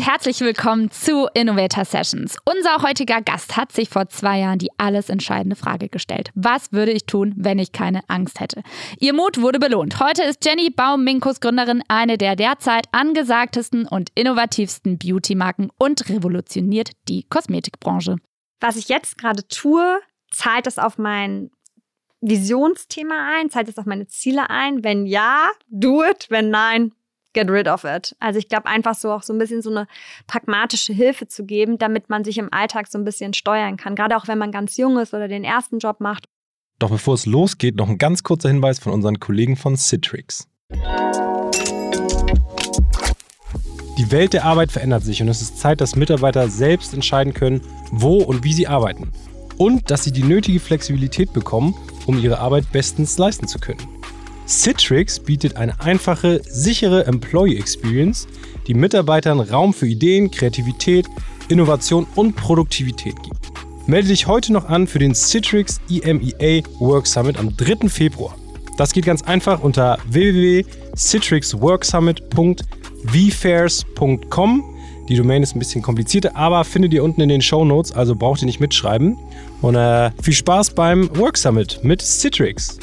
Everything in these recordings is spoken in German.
Und herzlich willkommen zu Innovator Sessions. Unser heutiger Gast hat sich vor zwei Jahren die alles entscheidende Frage gestellt. Was würde ich tun, wenn ich keine Angst hätte? Ihr Mut wurde belohnt. Heute ist Jenny Baum-Minkus Gründerin eine der derzeit angesagtesten und innovativsten Beauty-Marken und revolutioniert die Kosmetikbranche. Was ich jetzt gerade tue, zahlt das auf mein Visionsthema ein? Zahlt das auf meine Ziele ein? Wenn ja, do it. Wenn nein, get rid of it. Also ich glaube einfach so auch so ein bisschen so eine pragmatische Hilfe zu geben, damit man sich im Alltag so ein bisschen steuern kann. Gerade auch wenn man ganz jung ist oder den ersten Job macht. Doch bevor es losgeht, noch ein ganz kurzer Hinweis von unseren Kollegen von Citrix. Die Welt der Arbeit verändert sich und es ist Zeit, dass Mitarbeiter selbst entscheiden können, wo und wie sie arbeiten. Und dass sie die nötige Flexibilität bekommen, um ihre Arbeit bestens leisten zu können. Citrix bietet eine einfache, sichere Employee Experience, die Mitarbeitern Raum für Ideen, Kreativität, Innovation und Produktivität gibt. Melde dich heute noch an für den Citrix EMEA Work Summit am 3. Februar. Das geht ganz einfach unter www.citrixworksummit.vfairs.com. Die Domain ist ein bisschen komplizierter, aber findet ihr unten in den Show Notes, also braucht ihr nicht mitschreiben. Und äh, viel Spaß beim Work Summit mit Citrix.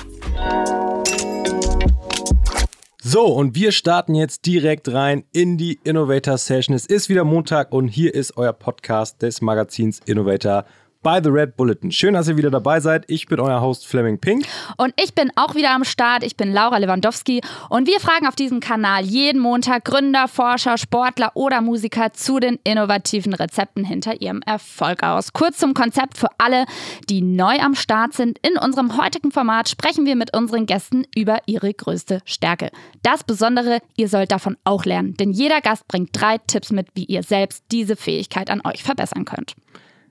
So, und wir starten jetzt direkt rein in die Innovator Session. Es ist wieder Montag und hier ist euer Podcast des Magazins Innovator bei The Red Bulletin. Schön, dass ihr wieder dabei seid. Ich bin euer Host Fleming Pink. Und ich bin auch wieder am Start. Ich bin Laura Lewandowski. Und wir fragen auf diesem Kanal jeden Montag Gründer, Forscher, Sportler oder Musiker zu den innovativen Rezepten hinter ihrem Erfolg aus. Kurz zum Konzept für alle, die neu am Start sind. In unserem heutigen Format sprechen wir mit unseren Gästen über ihre größte Stärke. Das Besondere, ihr sollt davon auch lernen. Denn jeder Gast bringt drei Tipps mit, wie ihr selbst diese Fähigkeit an euch verbessern könnt.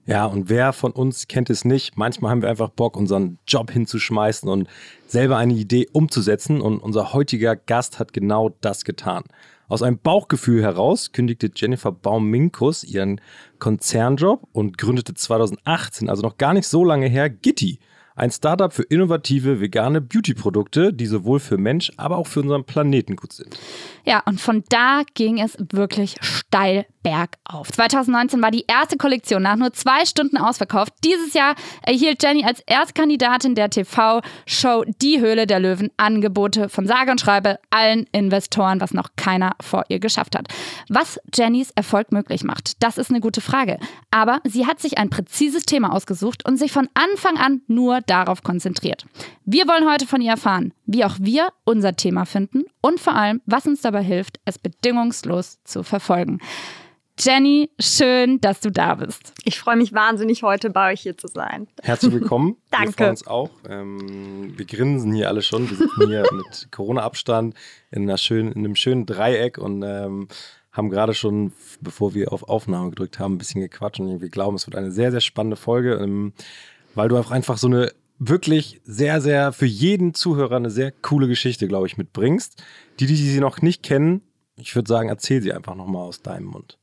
Ja, und wer von uns kennt es nicht? Manchmal haben wir einfach Bock, unseren Job hinzuschmeißen und selber eine Idee umzusetzen. Und unser heutiger Gast hat genau das getan. Aus einem Bauchgefühl heraus kündigte Jennifer Baum-Minkus ihren Konzernjob und gründete 2018, also noch gar nicht so lange her, Gitti. Ein Startup für innovative vegane Beauty-Produkte, die sowohl für Mensch, aber auch für unseren Planeten gut sind. Ja, und von da ging es wirklich steil bergauf. 2019 war die erste Kollektion nach nur zwei Stunden ausverkauft. Dieses Jahr erhielt Jenny als Erstkandidatin der TV-Show Die Höhle der Löwen Angebote von sage und schreibe allen Investoren, was noch keiner vor ihr geschafft hat. Was Jennys Erfolg möglich macht, das ist eine gute Frage. Aber sie hat sich ein präzises Thema ausgesucht und sich von Anfang an nur darauf konzentriert. Wir wollen heute von ihr erfahren, wie auch wir unser Thema finden und vor allem, was uns dabei hilft, es bedingungslos zu verfolgen. Jenny, schön, dass du da bist. Ich freue mich wahnsinnig, heute bei euch hier zu sein. Herzlich willkommen. Danke. Wir freuen uns auch. Ähm, wir grinsen hier alle schon. Wir sitzen hier mit Corona-Abstand in, in einem schönen Dreieck und ähm, haben gerade schon, bevor wir auf Aufnahme gedrückt haben, ein bisschen gequatscht und wir glauben, es wird eine sehr, sehr spannende Folge, ähm, weil du auch einfach so eine wirklich sehr, sehr für jeden Zuhörer eine sehr coole Geschichte, glaube ich, mitbringst. Die, die sie noch nicht kennen, ich würde sagen, erzähl sie einfach nochmal aus deinem Mund.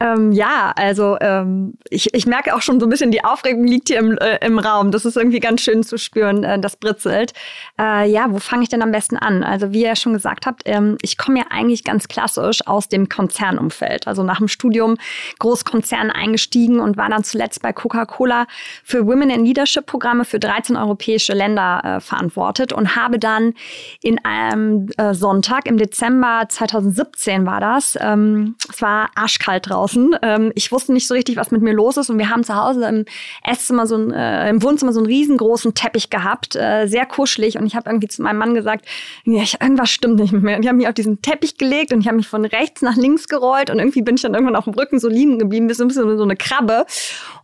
Ähm, ja, also ähm, ich, ich merke auch schon so ein bisschen, die Aufregung liegt hier im, äh, im Raum. Das ist irgendwie ganz schön zu spüren, äh, das britzelt. Äh, ja, wo fange ich denn am besten an? Also wie ihr schon gesagt habt, ähm, ich komme ja eigentlich ganz klassisch aus dem Konzernumfeld. Also nach dem Studium Großkonzern eingestiegen und war dann zuletzt bei Coca-Cola für Women in Leadership Programme für 13 europäische Länder äh, verantwortet und habe dann in einem äh, Sonntag im Dezember 2017 war das, ähm, es war arschkalt draußen. Ähm, ich wusste nicht so richtig, was mit mir los ist. Und wir haben zu Hause im Esszimmer so ein, äh, im Wohnzimmer so einen riesengroßen Teppich gehabt, äh, sehr kuschelig. Und ich habe irgendwie zu meinem Mann gesagt, ja, ich, irgendwas stimmt nicht mit mir. Und ich habe mich auf diesen Teppich gelegt und ich habe mich von rechts nach links gerollt und irgendwie bin ich dann irgendwann auf dem Rücken so liegen geblieben, bis so ein bisschen so eine Krabbe.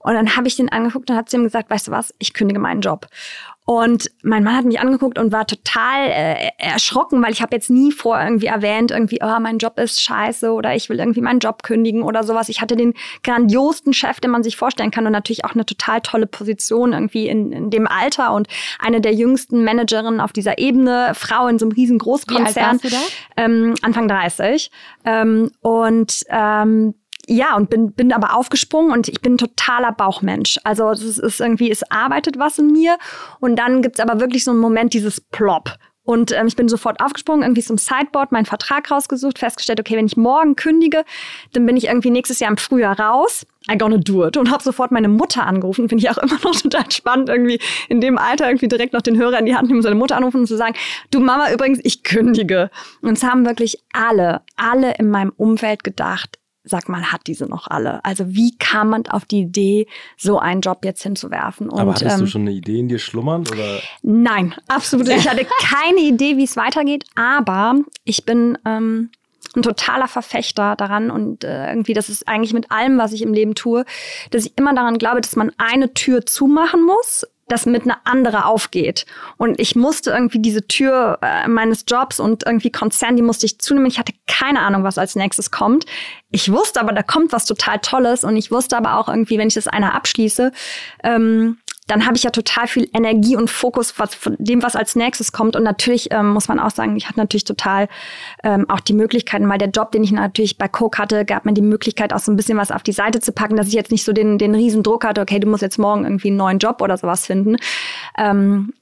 Und dann habe ich den angeguckt und hat zu ihm gesagt, weißt du was, ich kündige meinen Job. Und mein Mann hat mich angeguckt und war total äh, erschrocken, weil ich habe jetzt nie vor irgendwie erwähnt, irgendwie, oh, mein Job ist scheiße oder ich will irgendwie meinen Job kündigen oder sowas. Ich hatte den grandiosten Chef, den man sich vorstellen kann und natürlich auch eine total tolle Position irgendwie in, in dem Alter und eine der jüngsten Managerinnen auf dieser Ebene, Frau in so einem riesen Großkonzern. Wie alt warst du da? Ähm, Anfang 30. Ähm, und ähm, ja, und bin, bin aber aufgesprungen und ich bin totaler Bauchmensch. Also es ist irgendwie, es arbeitet was in mir und dann gibt's aber wirklich so einen Moment dieses Plop. Und ähm, ich bin sofort aufgesprungen, irgendwie zum Sideboard, meinen Vertrag rausgesucht, festgestellt, okay, wenn ich morgen kündige, dann bin ich irgendwie nächstes Jahr im Frühjahr raus. I gonna do it. Und habe sofort meine Mutter angerufen. Finde ich auch immer noch total spannend, irgendwie in dem Alter irgendwie direkt noch den Hörer in die Hand nehmen, seine Mutter anrufen und zu sagen, du Mama, übrigens, ich kündige. Und es haben wirklich alle, alle in meinem Umfeld gedacht, sag mal, hat diese noch alle? Also wie kam man auf die Idee, so einen Job jetzt hinzuwerfen? Und, Aber hattest ähm, du schon eine Idee in dir schlummern? Oder? Nein, absolut. Ich hatte keine Idee, wie es weitergeht, aber ich bin ähm, ein totaler Verfechter daran und äh, irgendwie, das ist eigentlich mit allem, was ich im Leben tue, dass ich immer daran glaube, dass man eine Tür zumachen muss das mit einer andere aufgeht. Und ich musste irgendwie diese Tür äh, meines Jobs und irgendwie Konzern, die musste ich zunehmen. Ich hatte keine Ahnung, was als nächstes kommt. Ich wusste aber, da kommt was total Tolles und ich wusste aber auch irgendwie, wenn ich das eine abschließe, ähm, dann habe ich ja total viel Energie und Fokus was, von dem, was als nächstes kommt. Und natürlich ähm, muss man auch sagen, ich hatte natürlich total ähm, auch die Möglichkeiten, weil der Job, den ich natürlich bei Coke hatte, gab mir die Möglichkeit, auch so ein bisschen was auf die Seite zu packen, dass ich jetzt nicht so den, den riesen Druck hatte, okay, du musst jetzt morgen irgendwie einen neuen Job oder sowas finden. Ähm,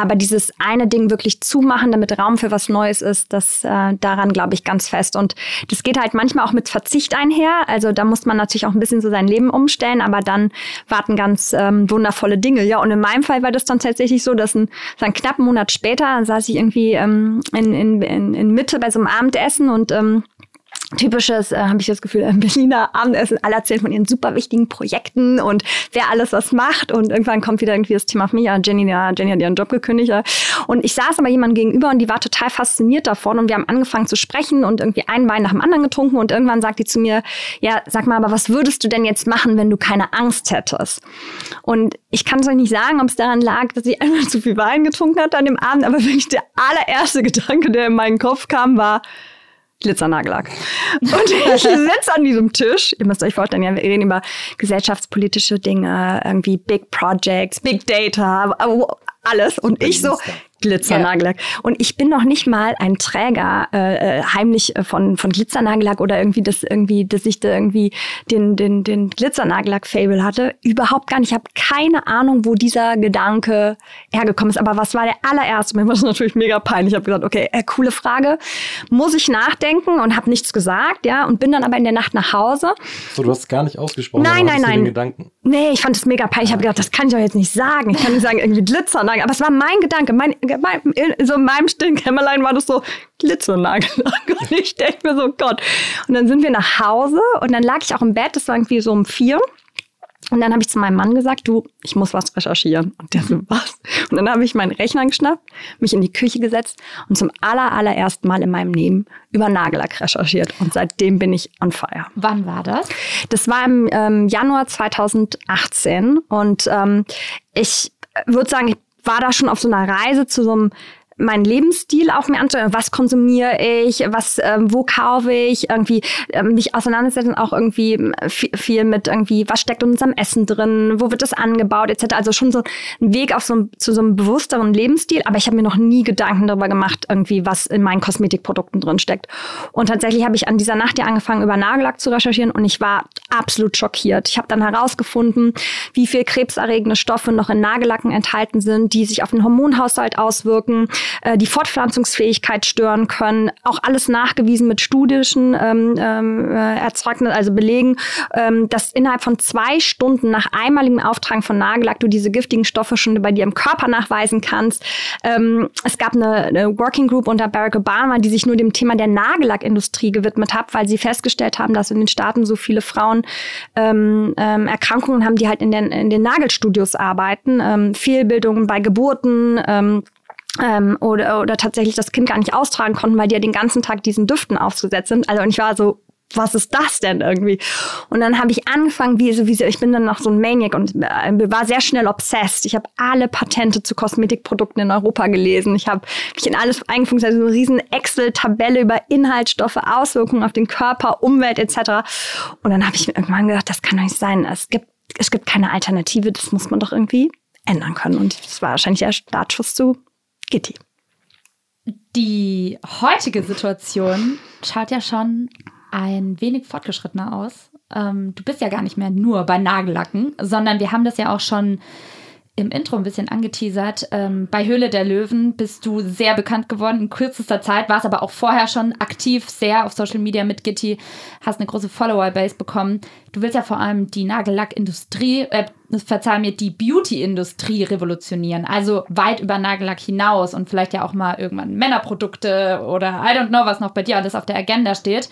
aber dieses eine Ding wirklich zumachen, damit Raum für was Neues ist, das äh, daran glaube ich ganz fest. Und das geht halt manchmal auch mit Verzicht einher. Also da muss man natürlich auch ein bisschen so sein Leben umstellen, aber dann warten ganz ähm, wundervolle Dinge. Ja, und in meinem Fall war das dann tatsächlich so, dass ein, so einen knappen Monat später saß ich irgendwie ähm, in, in, in, in Mitte bei so einem Abendessen und ähm, typisches, äh, habe ich das Gefühl, äh, Berliner Abendessen. Alle erzählen von ihren super wichtigen Projekten und wer alles was macht. Und irgendwann kommt wieder irgendwie das Thema auf mich. Ja, Jenny, ja, Jenny hat ihren Job gekündigt. Und ich saß aber jemand gegenüber und die war total fasziniert davon. Und wir haben angefangen zu sprechen und irgendwie ein Wein nach dem anderen getrunken. Und irgendwann sagt die zu mir, ja, sag mal, aber was würdest du denn jetzt machen, wenn du keine Angst hättest? Und ich kann es euch nicht sagen, ob es daran lag, dass ich einmal zu viel Wein getrunken hatte an dem Abend. Aber wirklich der allererste Gedanke, der in meinen Kopf kam, war, Glitzernagellack. Und ich sitze an diesem Tisch. Ihr müsst euch vorstellen, wir reden über gesellschaftspolitische Dinge, irgendwie Big Projects, Big Data, alles. Und ich so, Glitzernagellack. Ja. Und ich bin noch nicht mal ein Träger äh, äh heimlich äh, von, von Glitzernagellack oder irgendwie das irgendwie, dass ich da irgendwie den, den, den Glitzernagellack-Fable hatte. Überhaupt gar nicht. Ich habe keine Ahnung, wo dieser Gedanke hergekommen ist. Aber was war der allererste? Mir war das natürlich mega peinlich. Ich habe gesagt, okay, äh, coole Frage. Muss ich nachdenken und habe nichts gesagt, ja, und bin dann aber in der Nacht nach Hause. So, du hast gar nicht ausgesprochen. Nein, nein, nein. Gedanken. Nee, ich fand es mega peinlich. Ich habe gedacht, das kann ich doch jetzt nicht sagen. Ich kann nicht sagen, irgendwie Glitzernagellack. Aber es war mein Gedanke, mein so in meinem stillen Kämmerlein war das so Glitzernagellack. Und ich denke mir so, Gott. Und dann sind wir nach Hause und dann lag ich auch im Bett, das war irgendwie so um vier. Und dann habe ich zu meinem Mann gesagt, du, ich muss was recherchieren. Und der so, was? Und dann habe ich meinen Rechner geschnappt, mich in die Küche gesetzt und zum aller, allerersten Mal in meinem Leben über Nagellack recherchiert. Und seitdem bin ich on fire. Wann war das? Das war im ähm, Januar 2018. Und ähm, ich würde sagen, ich war da schon auf so einer Reise zu so einem meinen Lebensstil auch mir anzuschauen. Was konsumiere ich? Was, ähm, wo kaufe ich? Irgendwie ähm, mich auseinandersetzen auch irgendwie ähm, viel mit irgendwie, was steckt in unserem Essen drin? Wo wird das angebaut? Etc. Also schon so ein Weg auf so zu so einem bewussteren Lebensstil. Aber ich habe mir noch nie Gedanken darüber gemacht, irgendwie, was in meinen Kosmetikprodukten drin steckt. Und tatsächlich habe ich an dieser Nacht ja angefangen, über Nagellack zu recherchieren und ich war absolut schockiert. Ich habe dann herausgefunden, wie viel krebserregende Stoffe noch in Nagellacken enthalten sind, die sich auf den Hormonhaushalt auswirken, äh, die Fortpflanzungsfähigkeit stören können. Auch alles nachgewiesen mit studischen ähm, ähm, äh, Erzeugnissen, also Belegen, ähm, dass innerhalb von zwei Stunden nach einmaligem Auftragen von Nagellack du diese giftigen Stoffe schon bei dir im Körper nachweisen kannst. Ähm, es gab eine, eine Working Group unter Barack Obama, die sich nur dem Thema der Nagellackindustrie gewidmet hat, weil sie festgestellt haben, dass in den Staaten so viele Frauen ähm, ähm, Erkrankungen haben, die halt in den, in den Nagelstudios arbeiten, ähm, Fehlbildungen bei Geburten, ähm, ähm, oder, oder tatsächlich das Kind gar nicht austragen konnten, weil die ja den ganzen Tag diesen Düften aufgesetzt sind. Also und ich war so, was ist das denn irgendwie? Und dann habe ich angefangen, wie so, wie so, ich bin dann noch so ein Maniac und äh, war sehr schnell obsessed. Ich habe alle Patente zu Kosmetikprodukten in Europa gelesen. Ich habe mich in alles eingefunden, also eine riesen Excel-Tabelle über Inhaltsstoffe, Auswirkungen auf den Körper, Umwelt etc. Und dann habe ich mir irgendwann gedacht, das kann doch nicht sein. Es gibt, es gibt keine Alternative, das muss man doch irgendwie ändern können. Und das war wahrscheinlich der Startschuss zu Gitti. Die heutige Situation schaut ja schon ein wenig fortgeschrittener aus. Ähm, du bist ja gar nicht mehr nur bei Nagellacken, sondern wir haben das ja auch schon im Intro ein bisschen angeteasert. Ähm, bei Höhle der Löwen bist du sehr bekannt geworden in kürzester Zeit, warst aber auch vorher schon aktiv sehr auf Social Media mit Gitti, hast eine große Follower-Base bekommen. Du willst ja vor allem die Nagellackindustrie, äh, verzeih mir, die Beauty-Industrie revolutionieren. Also weit über Nagellack hinaus und vielleicht ja auch mal irgendwann Männerprodukte oder I don't know, was noch bei dir alles auf der Agenda steht.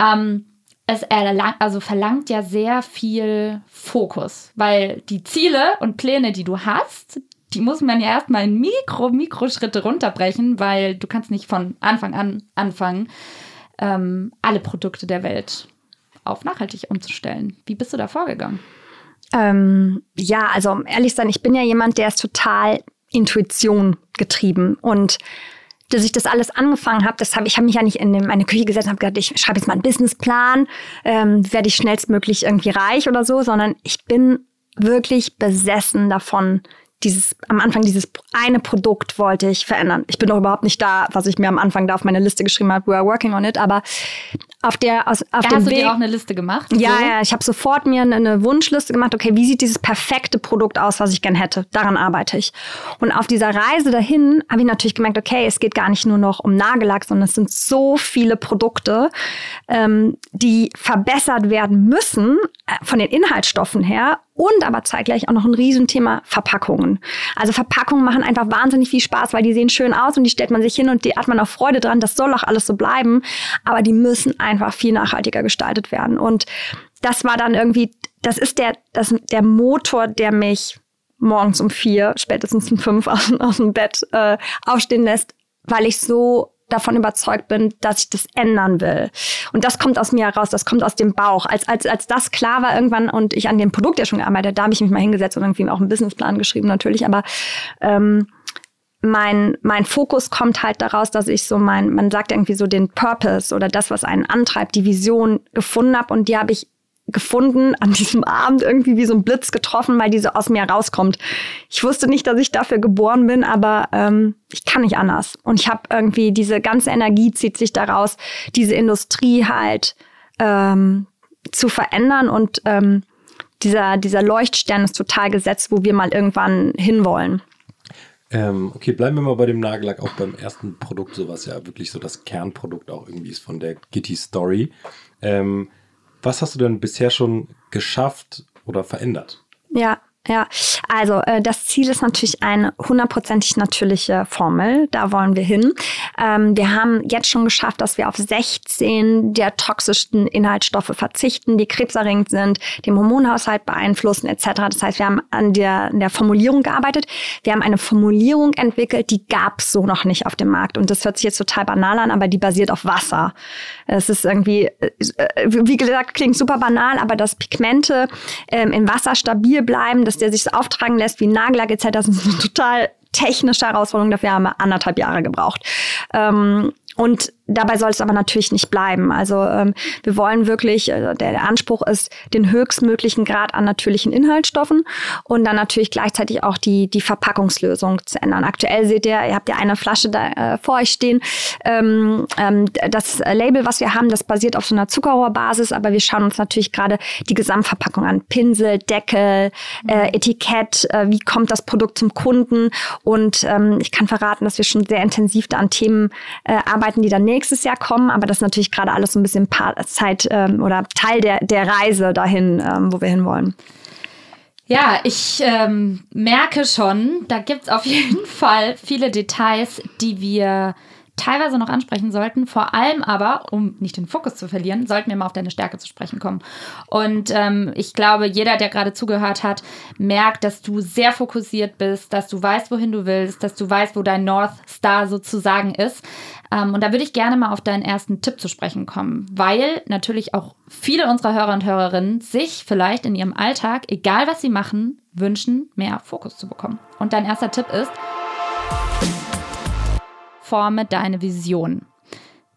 Ähm, es erlang, also verlangt ja sehr viel Fokus, weil die Ziele und Pläne, die du hast, die muss man ja erstmal in Mikro, Mikroschritte runterbrechen, weil du kannst nicht von Anfang an anfangen, ähm, alle Produkte der Welt auf nachhaltig umzustellen. Wie bist du da vorgegangen? Ähm, ja, also um ehrlich sein, ich bin ja jemand, der ist total Intuition getrieben und dass ich das alles angefangen habe, habe ich habe mich ja nicht in meine Küche gesetzt und habe gedacht, ich schreibe jetzt mal einen Businessplan, ähm, werde ich schnellstmöglich irgendwie reich oder so, sondern ich bin wirklich besessen davon, dieses, am Anfang dieses eine Produkt wollte ich verändern. Ich bin doch überhaupt nicht da, was ich mir am Anfang da auf meine Liste geschrieben habe, we are working on it, aber auf der, aus, auf da dem hast Weg. du dir auch eine Liste gemacht? Ja, so? ja, ich habe sofort mir eine, eine Wunschliste gemacht, okay, wie sieht dieses perfekte Produkt aus, was ich gern hätte? Daran arbeite ich. Und auf dieser Reise dahin habe ich natürlich gemerkt, okay, es geht gar nicht nur noch um Nagellack, sondern es sind so viele Produkte, ähm, die verbessert werden müssen äh, von den Inhaltsstoffen her und aber zeitgleich auch noch ein Riesenthema Verpackungen. Also Verpackungen machen einfach wahnsinnig viel Spaß, weil die sehen schön aus und die stellt man sich hin und die hat man auch Freude dran. Das soll auch alles so bleiben. Aber die müssen einfach viel nachhaltiger gestaltet werden. Und das war dann irgendwie, das ist der, das, der Motor, der mich morgens um vier, spätestens um fünf aus, aus dem Bett äh, aufstehen lässt, weil ich so davon überzeugt bin, dass ich das ändern will. Und das kommt aus mir heraus, das kommt aus dem Bauch. Als, als, als das klar war irgendwann und ich an dem Produkt ja schon gearbeitet, da habe ich mich mal hingesetzt und irgendwie auch einen Businessplan geschrieben natürlich, aber ähm, mein, mein Fokus kommt halt daraus, dass ich so mein, man sagt irgendwie so den Purpose oder das, was einen antreibt, die Vision gefunden habe und die habe ich gefunden, an diesem Abend irgendwie wie so ein Blitz getroffen, weil diese aus mir rauskommt. Ich wusste nicht, dass ich dafür geboren bin, aber ähm, ich kann nicht anders. Und ich habe irgendwie diese ganze Energie zieht sich daraus, diese Industrie halt ähm, zu verändern und ähm, dieser, dieser Leuchtstern ist total gesetzt, wo wir mal irgendwann hinwollen. Ähm, okay, bleiben wir mal bei dem Nagellack, auch beim ersten Produkt, so was ja wirklich so das Kernprodukt auch irgendwie ist von der Gitti Story. Ähm, was hast du denn bisher schon geschafft oder verändert? Ja, ja, also äh, das Ziel ist natürlich eine hundertprozentig natürliche Formel. Da wollen wir hin. Ähm, wir haben jetzt schon geschafft, dass wir auf 16 der toxischsten Inhaltsstoffe verzichten, die krebserregend sind, den Hormonhaushalt beeinflussen etc. Das heißt, wir haben an der, an der Formulierung gearbeitet. Wir haben eine Formulierung entwickelt, die gab es so noch nicht auf dem Markt. Und das hört sich jetzt total banal an, aber die basiert auf Wasser. Es ist irgendwie, äh, wie gesagt, klingt super banal, aber dass Pigmente ähm, im Wasser stabil bleiben, dass der sich auftragen lässt wie Nagellack etc. Das ist eine total technische Herausforderung. Dafür haben wir anderthalb Jahre gebraucht. Ähm, und dabei soll es aber natürlich nicht bleiben. Also ähm, wir wollen wirklich, äh, der, der Anspruch ist, den höchstmöglichen Grad an natürlichen Inhaltsstoffen und dann natürlich gleichzeitig auch die, die Verpackungslösung zu ändern. Aktuell seht ihr, ihr habt ja eine Flasche da äh, vor euch stehen. Ähm, ähm, das Label, was wir haben, das basiert auf so einer Zuckerrohrbasis, aber wir schauen uns natürlich gerade die Gesamtverpackung an. Pinsel, Deckel, äh, Etikett, äh, wie kommt das Produkt zum Kunden und ähm, ich kann verraten, dass wir schon sehr intensiv da an Themen äh, arbeiten, die dann nächstes Jahr kommen, aber das ist natürlich gerade alles so ein bisschen Zeit ähm, oder Teil der, der Reise dahin, ähm, wo wir hinwollen. Ja, ich ähm, merke schon, da gibt es auf jeden Fall viele Details, die wir teilweise noch ansprechen sollten. Vor allem aber, um nicht den Fokus zu verlieren, sollten wir mal auf deine Stärke zu sprechen kommen. Und ähm, ich glaube, jeder, der gerade zugehört hat, merkt, dass du sehr fokussiert bist, dass du weißt, wohin du willst, dass du weißt, wo dein North Star sozusagen ist. Ähm, und da würde ich gerne mal auf deinen ersten Tipp zu sprechen kommen, weil natürlich auch viele unserer Hörer und Hörerinnen sich vielleicht in ihrem Alltag, egal was sie machen, wünschen, mehr Fokus zu bekommen. Und dein erster Tipp ist, forme deine Vision.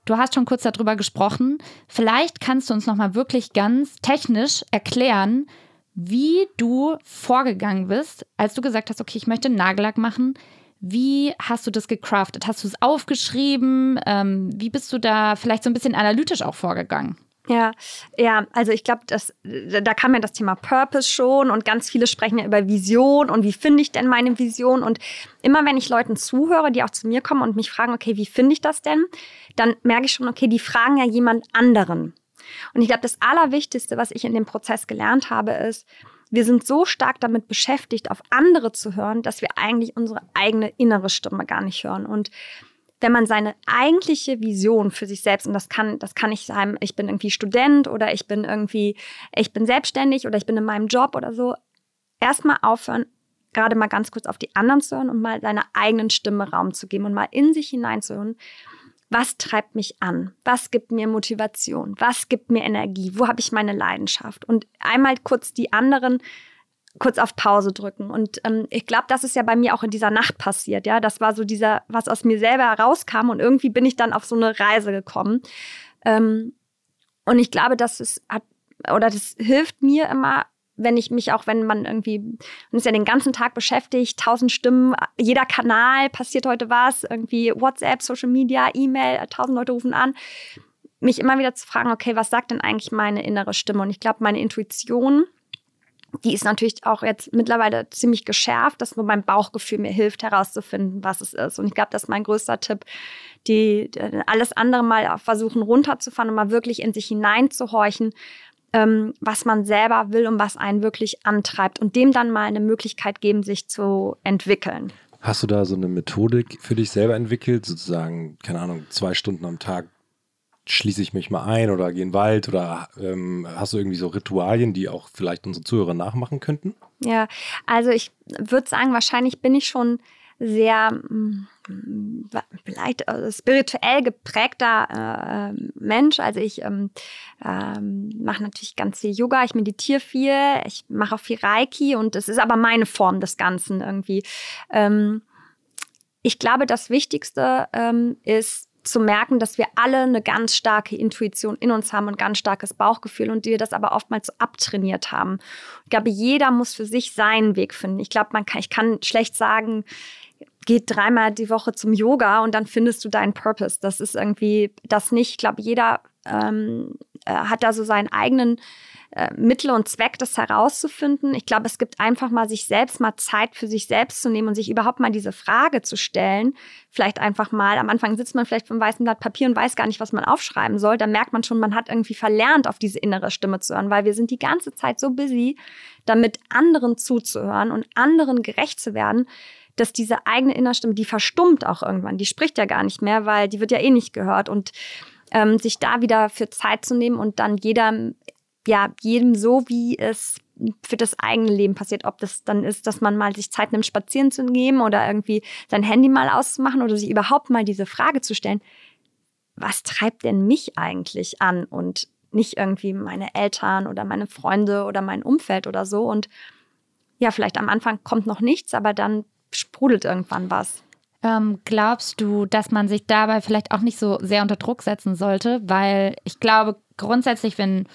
Du hast schon kurz darüber gesprochen. Vielleicht kannst du uns noch mal wirklich ganz technisch erklären, wie du vorgegangen bist, als du gesagt hast, okay, ich möchte Nagellack machen. Wie hast du das gecraftet? Hast du es aufgeschrieben? Ähm, wie bist du da vielleicht so ein bisschen analytisch auch vorgegangen? Ja, ja, also ich glaube, da kam ja das Thema Purpose schon und ganz viele sprechen ja über Vision und wie finde ich denn meine Vision und immer wenn ich Leuten zuhöre, die auch zu mir kommen und mich fragen, okay, wie finde ich das denn, dann merke ich schon, okay, die fragen ja jemand anderen. Und ich glaube, das Allerwichtigste, was ich in dem Prozess gelernt habe, ist, wir sind so stark damit beschäftigt, auf andere zu hören, dass wir eigentlich unsere eigene innere Stimme gar nicht hören. Und wenn man seine eigentliche Vision für sich selbst, und das kann, das kann ich sein, ich bin irgendwie Student oder ich bin irgendwie, ich bin selbstständig oder ich bin in meinem Job oder so, erstmal aufhören, gerade mal ganz kurz auf die anderen zu hören und mal seiner eigenen Stimme Raum zu geben und mal in sich hineinzuhören. Was treibt mich an? Was gibt mir Motivation? Was gibt mir Energie? Wo habe ich meine Leidenschaft? Und einmal kurz die anderen kurz auf Pause drücken. Und ähm, ich glaube, das ist ja bei mir auch in dieser Nacht passiert. Ja, das war so dieser, was aus mir selber herauskam. Und irgendwie bin ich dann auf so eine Reise gekommen. Ähm, und ich glaube, das ist, hat, oder das hilft mir immer, wenn ich mich auch, wenn man irgendwie, man ist ja den ganzen Tag beschäftigt, tausend Stimmen, jeder Kanal passiert heute was, irgendwie WhatsApp, Social Media, E-Mail, tausend Leute rufen an, mich immer wieder zu fragen, okay, was sagt denn eigentlich meine innere Stimme? Und ich glaube, meine Intuition die ist natürlich auch jetzt mittlerweile ziemlich geschärft, dass nur mein Bauchgefühl mir hilft, herauszufinden, was es ist. Und ich glaube, das ist mein größter Tipp, die, alles andere mal versuchen runterzufahren und mal wirklich in sich hineinzuhorchen, ähm, was man selber will und was einen wirklich antreibt und dem dann mal eine Möglichkeit geben, sich zu entwickeln. Hast du da so eine Methodik für dich selber entwickelt, sozusagen, keine Ahnung, zwei Stunden am Tag schließe ich mich mal ein oder gehe in den Wald oder ähm, hast du irgendwie so Ritualien, die auch vielleicht unsere Zuhörer nachmachen könnten? Ja, also ich würde sagen, wahrscheinlich bin ich schon sehr mm, vielleicht also spirituell geprägter äh, Mensch. Also ich ähm, ähm, mache natürlich ganz viel Yoga, ich meditiere viel, ich mache auch viel Reiki und es ist aber meine Form des Ganzen irgendwie. Ähm, ich glaube, das Wichtigste ähm, ist zu merken, dass wir alle eine ganz starke Intuition in uns haben und ganz starkes Bauchgefühl und wir das aber oftmals abtrainiert haben. Ich glaube, jeder muss für sich seinen Weg finden. Ich glaube, man kann, ich kann schlecht sagen, geht dreimal die Woche zum Yoga und dann findest du deinen Purpose. Das ist irgendwie das nicht. Ich glaube, jeder ähm, äh, hat da so seinen eigenen äh, Mittel und Zweck, das herauszufinden. Ich glaube, es gibt einfach mal sich selbst mal Zeit für sich selbst zu nehmen und sich überhaupt mal diese Frage zu stellen. Vielleicht einfach mal, am Anfang sitzt man vielleicht vom weißen Blatt Papier und weiß gar nicht, was man aufschreiben soll. Da merkt man schon, man hat irgendwie verlernt, auf diese innere Stimme zu hören, weil wir sind die ganze Zeit so busy, damit anderen zuzuhören und anderen gerecht zu werden, dass diese eigene innere Stimme, die verstummt auch irgendwann, die spricht ja gar nicht mehr, weil die wird ja eh nicht gehört und ähm, sich da wieder für Zeit zu nehmen und dann jeder ja, jedem so, wie es für das eigene Leben passiert. Ob das dann ist, dass man mal sich Zeit nimmt, spazieren zu gehen oder irgendwie sein Handy mal auszumachen oder sich überhaupt mal diese Frage zu stellen, was treibt denn mich eigentlich an und nicht irgendwie meine Eltern oder meine Freunde oder mein Umfeld oder so. Und ja, vielleicht am Anfang kommt noch nichts, aber dann sprudelt irgendwann was. Ähm, glaubst du, dass man sich dabei vielleicht auch nicht so sehr unter Druck setzen sollte? Weil ich glaube grundsätzlich, wenn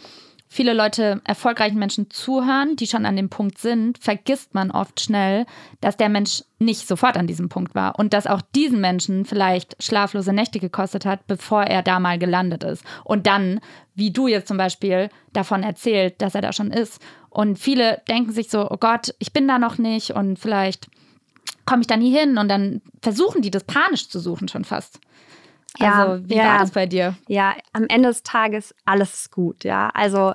viele Leute erfolgreichen Menschen zuhören, die schon an dem Punkt sind, vergisst man oft schnell, dass der Mensch nicht sofort an diesem Punkt war und dass auch diesen Menschen vielleicht schlaflose Nächte gekostet hat, bevor er da mal gelandet ist. Und dann, wie du jetzt zum Beispiel davon erzählt, dass er da schon ist. Und viele denken sich so, oh Gott, ich bin da noch nicht und vielleicht komme ich da nie hin und dann versuchen die das panisch zu suchen schon fast. Ja, also, wie ja, war das bei dir? Ja, am Ende des Tages alles gut, ja. Also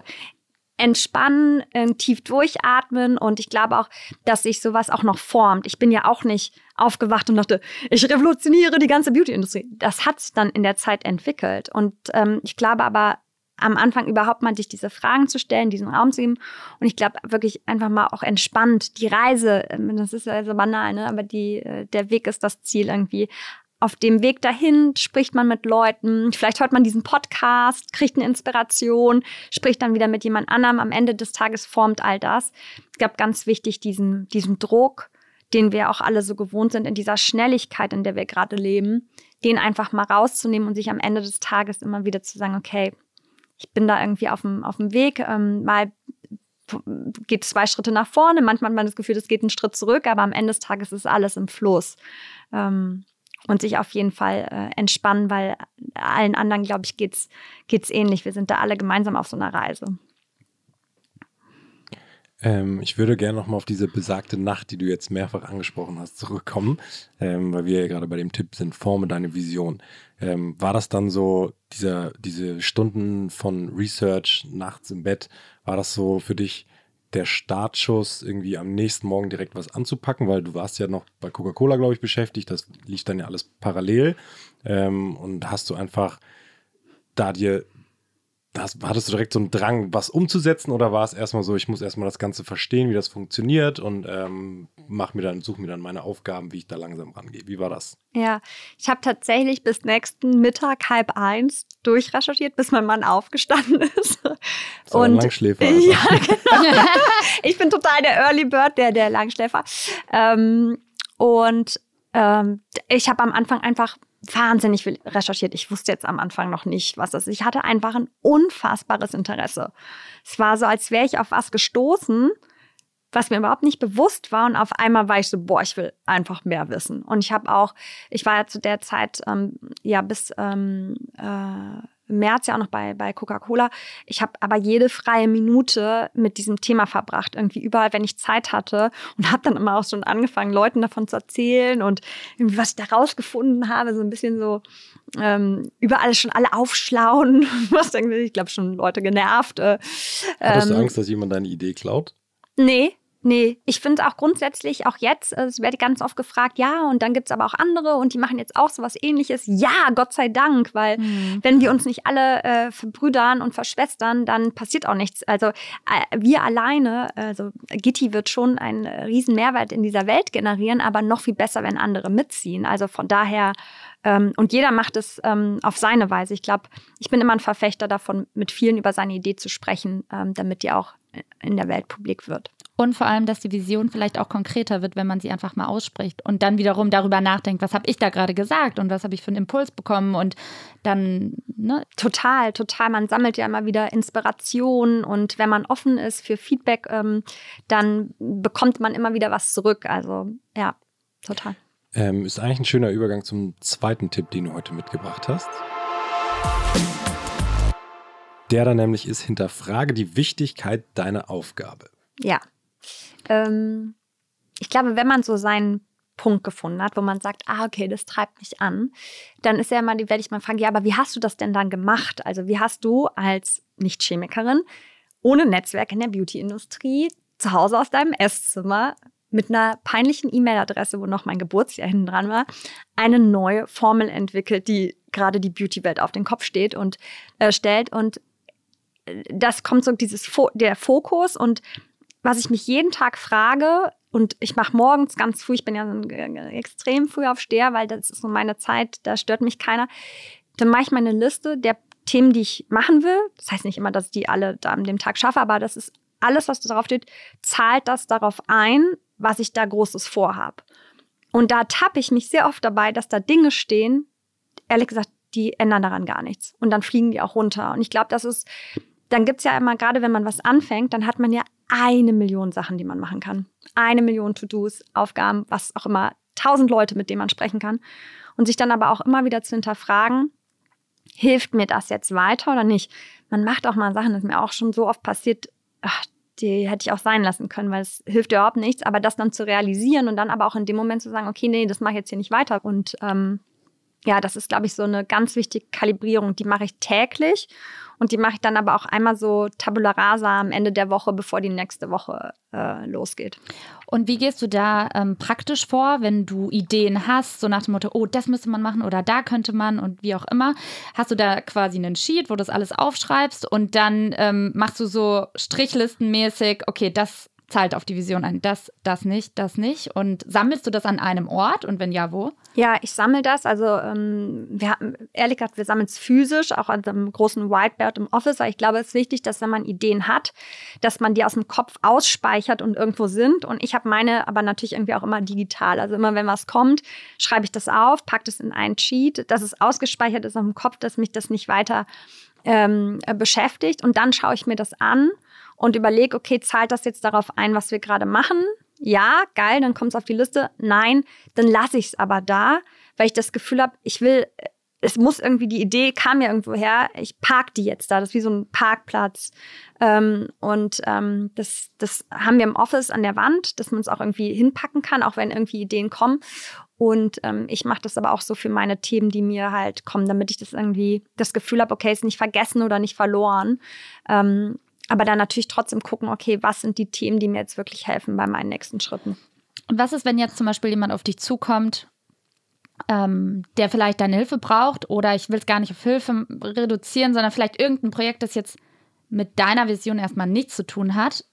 entspannen, äh, tief durchatmen und ich glaube auch, dass sich sowas auch noch formt. Ich bin ja auch nicht aufgewacht und dachte, ich revolutioniere die ganze Beauty-Industrie. Das hat sich dann in der Zeit entwickelt und ähm, ich glaube aber, am Anfang überhaupt mal sich diese Fragen zu stellen, diesen Raum zu geben. Und ich glaube wirklich einfach mal auch entspannt die Reise, ähm, das ist ja so banal, ne? aber die, äh, der Weg ist das Ziel irgendwie auf dem Weg dahin spricht man mit Leuten, vielleicht hört man diesen Podcast, kriegt eine Inspiration, spricht dann wieder mit jemand anderem. Am Ende des Tages formt all das. Es gab ganz wichtig diesen, diesen Druck, den wir auch alle so gewohnt sind, in dieser Schnelligkeit, in der wir gerade leben, den einfach mal rauszunehmen und sich am Ende des Tages immer wieder zu sagen, okay, ich bin da irgendwie auf dem, auf dem Weg, ähm, mal geht zwei Schritte nach vorne, manchmal hat man das Gefühl, es geht einen Schritt zurück, aber am Ende des Tages ist alles im Fluss. Ähm, und sich auf jeden Fall äh, entspannen, weil allen anderen, glaube ich, geht's geht's ähnlich. Wir sind da alle gemeinsam auf so einer Reise. Ähm, ich würde gerne nochmal auf diese besagte Nacht, die du jetzt mehrfach angesprochen hast, zurückkommen, ähm, weil wir ja gerade bei dem Tipp sind, forme deine Vision. Ähm, war das dann so, dieser, diese Stunden von Research nachts im Bett, war das so für dich der Startschuss, irgendwie am nächsten Morgen direkt was anzupacken, weil du warst ja noch bei Coca-Cola, glaube ich, beschäftigt, das liegt dann ja alles parallel. Ähm, und hast du einfach da dir das, hattest du direkt so einen Drang, was umzusetzen oder war es erstmal so, ich muss erstmal das Ganze verstehen, wie das funktioniert und ähm, mach mir dann, suche mir dann meine Aufgaben, wie ich da langsam rangehe. Wie war das? Ja, ich habe tatsächlich bis nächsten Mittag halb eins durchrecherchiert, bis mein Mann aufgestanden ist. So und Langschläfer. Also. Ja, genau. ich bin total der Early Bird, der, der Langschläfer. Ähm, und ähm, ich habe am Anfang einfach wahnsinnig viel recherchiert. Ich wusste jetzt am Anfang noch nicht, was das ist. Ich hatte einfach ein unfassbares Interesse. Es war so, als wäre ich auf was gestoßen, was mir überhaupt nicht bewusst war. Und auf einmal war ich so, boah, ich will einfach mehr wissen. Und ich habe auch, ich war ja zu der Zeit ähm, ja bis ähm, äh, März ja auch noch bei, bei Coca-Cola. Ich habe aber jede freie Minute mit diesem Thema verbracht, irgendwie überall, wenn ich Zeit hatte und habe dann immer auch schon angefangen, Leuten davon zu erzählen und irgendwie, was ich da rausgefunden habe, so ein bisschen so ähm, überall schon alle aufschlauen, was irgendwie, ich glaube, schon Leute genervt. Äh, Hattest ähm, du Angst, dass jemand deine Idee klaut? Nee, Nee, ich finde es auch grundsätzlich, auch jetzt, es werde ganz oft gefragt, ja, und dann gibt es aber auch andere und die machen jetzt auch sowas ähnliches. Ja, Gott sei Dank, weil mhm. wenn wir uns nicht alle äh, verbrüdern und verschwestern, dann passiert auch nichts. Also äh, wir alleine, also Gitti wird schon einen riesen Mehrwert in dieser Welt generieren, aber noch viel besser, wenn andere mitziehen. Also von daher, ähm, und jeder macht es ähm, auf seine Weise. Ich glaube, ich bin immer ein Verfechter davon, mit vielen über seine Idee zu sprechen, ähm, damit die auch in der Welt publik wird. Und vor allem, dass die Vision vielleicht auch konkreter wird, wenn man sie einfach mal ausspricht und dann wiederum darüber nachdenkt, was habe ich da gerade gesagt und was habe ich für einen Impuls bekommen und dann, ne? Total, total. Man sammelt ja immer wieder Inspiration und wenn man offen ist für Feedback, ähm, dann bekommt man immer wieder was zurück. Also ja, total. Ähm, ist eigentlich ein schöner Übergang zum zweiten Tipp, den du heute mitgebracht hast. Der dann nämlich ist, hinterfrage die Wichtigkeit deiner Aufgabe. Ja, ähm, ich glaube, wenn man so seinen Punkt gefunden hat, wo man sagt, ah, okay, das treibt mich an, dann ist ja immer, werde ich mal fragen, ja, aber wie hast du das denn dann gemacht? Also wie hast du als Nicht-Chemikerin ohne Netzwerk in der Beauty-Industrie zu Hause aus deinem Esszimmer mit einer peinlichen E-Mail-Adresse, wo noch mein Geburtsjahr hinten dran war, eine neue Formel entwickelt, die gerade die Beauty-Welt auf den Kopf steht und äh, stellt. Und das kommt so dieses Fo der Fokus und was ich mich jeden Tag frage, und ich mache morgens ganz früh, ich bin ja ein extrem früh aufsteher, weil das ist so meine Zeit, da stört mich keiner. Dann mache ich meine Liste der Themen, die ich machen will. Das heißt nicht immer, dass ich die alle da an dem Tag schaffe, aber das ist alles, was darauf steht, zahlt das darauf ein, was ich da Großes vorhabe. Und da tappe ich mich sehr oft dabei, dass da Dinge stehen, ehrlich gesagt, die ändern daran gar nichts. Und dann fliegen die auch runter. Und ich glaube, das ist, dann gibt es ja immer, gerade wenn man was anfängt, dann hat man ja eine Million Sachen, die man machen kann. Eine Million To-Dos, Aufgaben, was auch immer. Tausend Leute, mit denen man sprechen kann. Und sich dann aber auch immer wieder zu hinterfragen, hilft mir das jetzt weiter oder nicht? Man macht auch mal Sachen, das ist mir auch schon so oft passiert, ach, die hätte ich auch sein lassen können, weil es hilft überhaupt nichts. Aber das dann zu realisieren und dann aber auch in dem Moment zu sagen, okay, nee, das mache ich jetzt hier nicht weiter. Und ähm, ja, das ist, glaube ich, so eine ganz wichtige Kalibrierung. Die mache ich täglich. Und die mache ich dann aber auch einmal so tabula rasa am Ende der Woche, bevor die nächste Woche äh, losgeht. Und wie gehst du da ähm, praktisch vor, wenn du Ideen hast, so nach dem Motto, oh, das müsste man machen oder da könnte man und wie auch immer? Hast du da quasi einen Sheet, wo du das alles aufschreibst und dann ähm, machst du so Strichlistenmäßig, okay, das zahlt auf die Vision ein. Das, das nicht, das nicht. Und sammelst du das an einem Ort und wenn ja, wo? Ja, ich sammle das. Also ähm, wir haben, ehrlich gesagt, wir sammeln es physisch, auch an einem großen Whiteboard im Office. Aber ich glaube, es ist wichtig, dass wenn man Ideen hat, dass man die aus dem Kopf ausspeichert und irgendwo sind. Und ich habe meine aber natürlich irgendwie auch immer digital. Also immer, wenn was kommt, schreibe ich das auf, packe das in einen Sheet, dass es ausgespeichert ist auf dem Kopf, dass mich das nicht weiter ähm, beschäftigt. Und dann schaue ich mir das an und überlege, okay, zahlt das jetzt darauf ein, was wir gerade machen? Ja, geil, dann kommt es auf die Liste. Nein, dann lasse ich es aber da, weil ich das Gefühl habe, ich will, es muss irgendwie, die Idee kam ja irgendwo her, ich park die jetzt da, das ist wie so ein Parkplatz. Ähm, und ähm, das, das haben wir im Office an der Wand, dass man es auch irgendwie hinpacken kann, auch wenn irgendwie Ideen kommen. Und ähm, ich mache das aber auch so für meine Themen, die mir halt kommen, damit ich das irgendwie das Gefühl habe, okay, ist nicht vergessen oder nicht verloren. Ähm, aber dann natürlich trotzdem gucken, okay, was sind die Themen, die mir jetzt wirklich helfen bei meinen nächsten Schritten. Und was ist, wenn jetzt zum Beispiel jemand auf dich zukommt, ähm, der vielleicht deine Hilfe braucht oder ich will es gar nicht auf Hilfe reduzieren, sondern vielleicht irgendein Projekt, das jetzt mit deiner Vision erstmal nichts zu tun hat.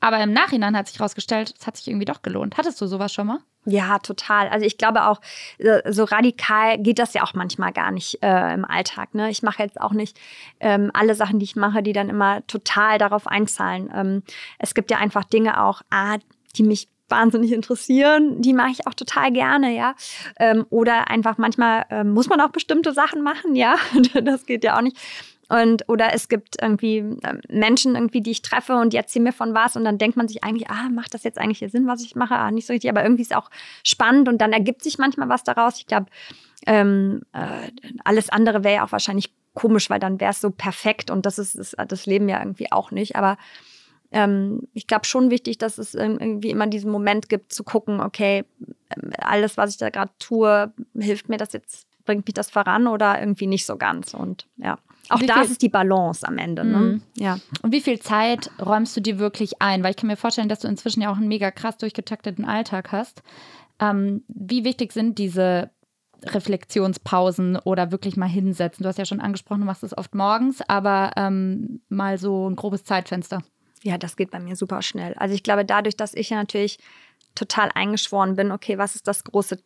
Aber im Nachhinein hat sich herausgestellt, es hat sich irgendwie doch gelohnt. Hattest du sowas schon mal? Ja, total. Also ich glaube auch, äh, so radikal geht das ja auch manchmal gar nicht äh, im Alltag. Ne? Ich mache jetzt auch nicht ähm, alle Sachen, die ich mache, die dann immer total darauf einzahlen. Ähm, es gibt ja einfach Dinge auch, ah, die mich wahnsinnig interessieren, die mache ich auch total gerne, ja. Ähm, oder einfach manchmal ähm, muss man auch bestimmte Sachen machen, ja. das geht ja auch nicht. Und, oder es gibt irgendwie ähm, Menschen irgendwie, die ich treffe und die erzählen mir von was und dann denkt man sich eigentlich, ah, macht das jetzt eigentlich Sinn, was ich mache? Ah, nicht so richtig, aber irgendwie ist es auch spannend und dann ergibt sich manchmal was daraus. Ich glaube, ähm, äh, alles andere wäre ja auch wahrscheinlich komisch, weil dann wäre es so perfekt und das ist, ist das Leben ja irgendwie auch nicht. Aber ähm, ich glaube schon wichtig, dass es irgendwie immer diesen Moment gibt, zu gucken, okay, alles, was ich da gerade tue, hilft mir das jetzt, bringt mich das voran oder irgendwie nicht so ganz. Und ja. Auch das ist die Balance am Ende. Ne? Mhm. Ja. Und wie viel Zeit räumst du dir wirklich ein? Weil ich kann mir vorstellen, dass du inzwischen ja auch einen mega krass durchgetakteten Alltag hast. Ähm, wie wichtig sind diese Reflexionspausen oder wirklich mal hinsetzen? Du hast ja schon angesprochen, du machst es oft morgens, aber ähm, mal so ein grobes Zeitfenster. Ja, das geht bei mir super schnell. Also ich glaube, dadurch, dass ich ja natürlich total eingeschworen bin, okay, was ist das große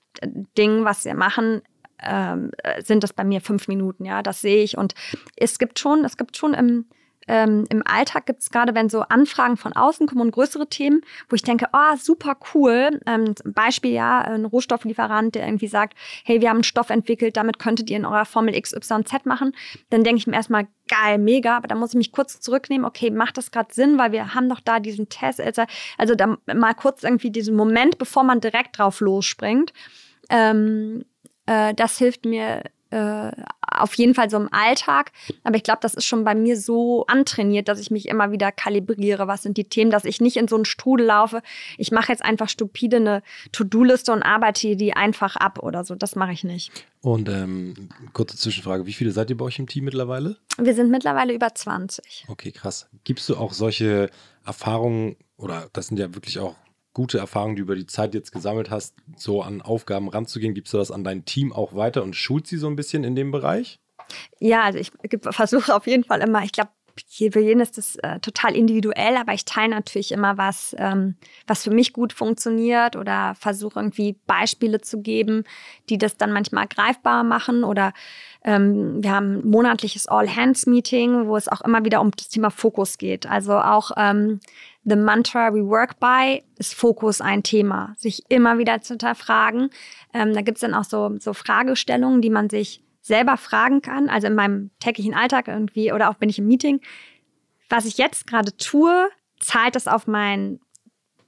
Ding, was wir machen, ähm, sind das bei mir fünf Minuten, ja, das sehe ich. Und es gibt schon, es gibt schon im, ähm, im Alltag gibt es gerade, wenn so Anfragen von außen kommen und größere Themen, wo ich denke, oh, super cool. Ähm, Beispiel ja, ein Rohstofflieferant, der irgendwie sagt, hey, wir haben einen Stoff entwickelt, damit könntet ihr in eurer Formel X, Y, Z machen. Dann denke ich mir erstmal, geil, mega, aber da muss ich mich kurz zurücknehmen, okay, macht das gerade Sinn, weil wir haben doch da diesen Test, also, also da mal kurz irgendwie diesen Moment, bevor man direkt drauf losspringt. Ähm, äh, das hilft mir äh, auf jeden Fall so im Alltag. Aber ich glaube, das ist schon bei mir so antrainiert, dass ich mich immer wieder kalibriere. Was sind die Themen, dass ich nicht in so einen Strudel laufe. Ich mache jetzt einfach stupide eine To-Do-Liste und arbeite die einfach ab oder so. Das mache ich nicht. Und ähm, kurze Zwischenfrage: Wie viele seid ihr bei euch im Team mittlerweile? Wir sind mittlerweile über 20. Okay, krass. Gibst du auch solche Erfahrungen oder das sind ja wirklich auch gute Erfahrungen, die du über die Zeit jetzt gesammelt hast, so an Aufgaben ranzugehen? Gibst du das an dein Team auch weiter und schult sie so ein bisschen in dem Bereich? Ja, also ich versuche auf jeden Fall immer, ich glaube, für jeden ist das äh, total individuell, aber ich teile natürlich immer was, ähm, was für mich gut funktioniert oder versuche irgendwie Beispiele zu geben, die das dann manchmal greifbar machen oder ähm, wir haben ein monatliches All-Hands-Meeting, wo es auch immer wieder um das Thema Fokus geht. Also auch ähm, The Mantra We Work By ist Fokus ein Thema, sich immer wieder zu hinterfragen. Ähm, da gibt es dann auch so, so Fragestellungen, die man sich selber fragen kann, also in meinem täglichen Alltag irgendwie oder auch bin ich im Meeting. Was ich jetzt gerade tue, zahlt das auf mein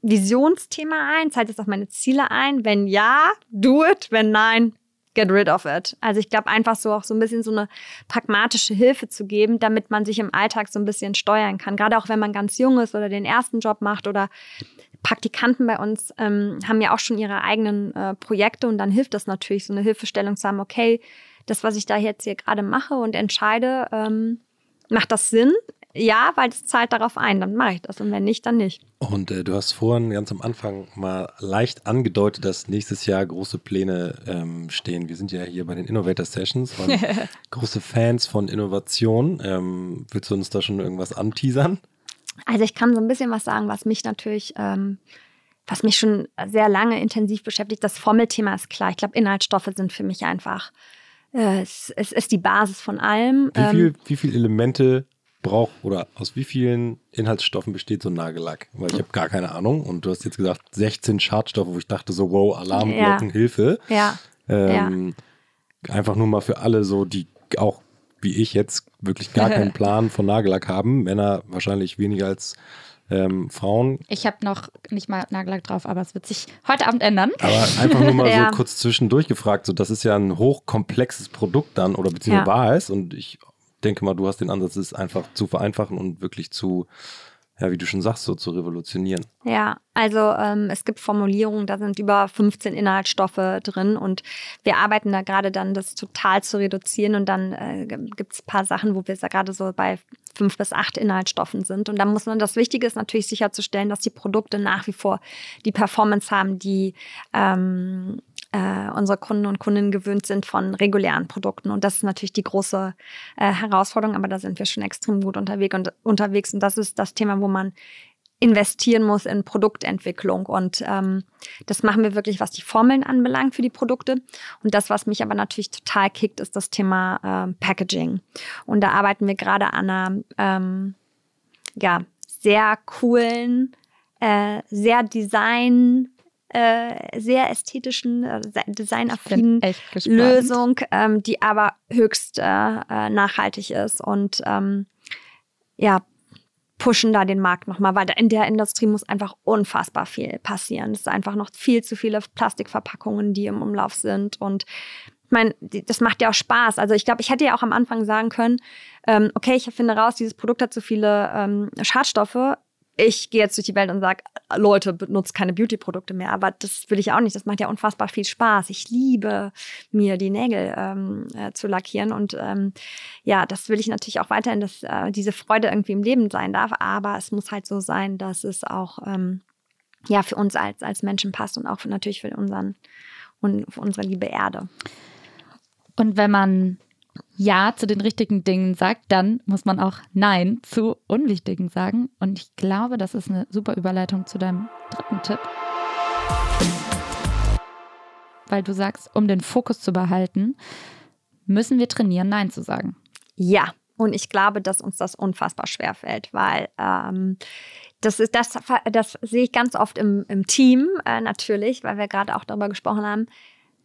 Visionsthema ein? Zahlt es auf meine Ziele ein? Wenn ja, do it. Wenn nein, get rid of it. Also ich glaube einfach so auch so ein bisschen so eine pragmatische Hilfe zu geben, damit man sich im Alltag so ein bisschen steuern kann. Gerade auch wenn man ganz jung ist oder den ersten Job macht oder Praktikanten bei uns ähm, haben ja auch schon ihre eigenen äh, Projekte und dann hilft das natürlich, so eine Hilfestellung zu haben, okay, das, was ich da jetzt hier gerade mache und entscheide, ähm, macht das Sinn? Ja, weil es zahlt darauf ein, dann mache ich das. Und wenn nicht, dann nicht. Und äh, du hast vorhin ganz am Anfang mal leicht angedeutet, dass nächstes Jahr große Pläne ähm, stehen. Wir sind ja hier bei den Innovator Sessions und große Fans von Innovation. Ähm, willst du uns da schon irgendwas anteasern? Also ich kann so ein bisschen was sagen, was mich natürlich, ähm, was mich schon sehr lange intensiv beschäftigt. Das Formelthema ist klar. Ich glaube, Inhaltsstoffe sind für mich einfach, äh, es, es, ist die Basis von allem. Wie, viel, ähm, wie viele Elemente braucht oder aus wie vielen Inhaltsstoffen besteht so ein Nagellack? Weil ich habe gar keine Ahnung. Und du hast jetzt gesagt 16 Schadstoffe, wo ich dachte so, wow, Alarmglocken, ja. Hilfe. Ja. Ähm, ja. Einfach nur mal für alle so, die auch wie ich jetzt wirklich gar keinen Plan von Nagellack haben. Männer wahrscheinlich weniger als ähm, Frauen. Ich habe noch nicht mal Nagellack drauf, aber es wird sich heute Abend ändern. Aber einfach nur mal Ja. so kurz zwischendurch gefragt, so das ist ja ein hochkomplexes Produkt dann oder beziehungsweise Ja. war es und ich denke mal, du hast den Ansatz, es einfach zu vereinfachen und wirklich zu, ja, wie du schon sagst, so zu revolutionieren. Ja, also ähm, es gibt Formulierungen, da sind über 15 Inhaltsstoffe drin und wir arbeiten da gerade dann, das total zu reduzieren und dann äh, gibt es ein paar Sachen, wo wir gerade so bei fünf bis acht Inhaltsstoffen sind. Und da muss man, das Wichtige ist natürlich sicherzustellen, dass die Produkte nach wie vor die Performance haben, die ähm, äh, unsere Kunden und Kundinnen gewöhnt sind von regulären Produkten. Und das ist natürlich die große äh, Herausforderung, aber da sind wir schon extrem gut unterwegs und, unterwegs. Und das ist das Thema, wo man investieren muss in Produktentwicklung. Und ähm, das machen wir wirklich, was die Formeln anbelangt für die Produkte. Und das, was mich aber natürlich total kickt, ist das Thema ähm, Packaging. Und da arbeiten wir gerade an einer ähm, ja, sehr coolen, äh, sehr design, äh, sehr ästhetischen, äh, designaffinen. Lösung, ähm, die aber höchst äh, äh, nachhaltig ist und ähm, ja, pushen da den Markt nochmal, weil in der Industrie muss einfach unfassbar viel passieren. Es ist einfach noch viel zu viele Plastikverpackungen, die im Umlauf sind und ich meine, das macht ja auch Spaß. Also ich glaube, ich hätte ja auch am Anfang sagen können, ähm, okay, ich finde raus, dieses Produkt hat zu viele ähm, Schadstoffe. Ich gehe jetzt durch die Welt und sage, Leute, benutzt keine Beauty-Produkte mehr. Aber das will ich auch nicht. Das macht ja unfassbar viel Spaß. Ich liebe mir die Nägel ähm, äh, zu lackieren. Und ähm, ja, das will ich natürlich auch weiterhin, dass äh, diese Freude irgendwie im Leben sein darf. Aber es muss halt so sein, dass es auch ähm, ja, für uns als, als Menschen passt und auch für, natürlich für unseren für unsere liebe Erde. Und wenn man Ja zu den richtigen Dingen sagt, dann muss man auch Nein zu unwichtigen sagen. Und ich glaube, das ist eine super Überleitung zu deinem dritten Tipp. Weil du sagst, um den Fokus zu behalten, müssen wir trainieren, Nein zu sagen. Ja, und ich glaube, dass uns das unfassbar schwer fällt, weil ähm, das ist das, das sehe ich ganz oft im, im Team äh, natürlich, weil wir gerade auch darüber gesprochen haben,